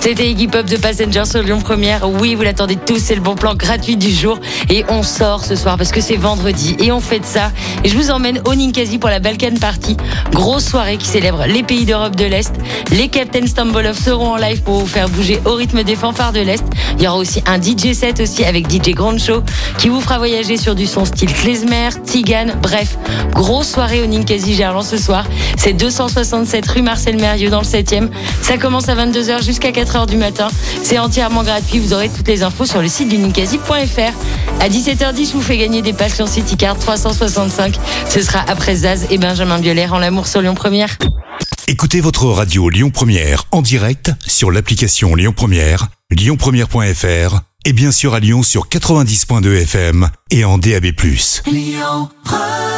C'était Iggy Pop de Passenger sur Lyon Première. Oui, vous l'attendez tous, c'est le bon plan gratuit du jour. Et on sort ce soir parce que c'est vendredi et on fait de ça. Et je vous emmène au Ninkasi pour la Balkan Party. Grosse soirée qui célèbre les pays d'Europe de l'Est. Les Captain Stambolov seront en live pour vous faire bouger au rythme des fanfares de l'Est. Il y aura aussi un DJ set aussi avec DJ Grand Show qui vous fera voyager sur du son style klezmer, tzigane, bref. Grosse soirée au Ninkasi Gerland ce soir. C'est 267 rue Marcel Mérieux dans le 7e. Ça commence à 22h jusqu'à 4h du matin. C'est entièrement gratuit. Vous aurez toutes les infos sur le site du ninkasi.fr. À 17h10, je vous fais gagner des passions City Card 365. Ce sera après Zaz et Benjamin Biolay en l'amour sur Lyon Première. Écoutez votre radio Lyon Première en direct sur l'application Lyon Première, lyonpremière.fr et bien sûr à Lyon sur 90.2 FM et en DAB+. Lyon Première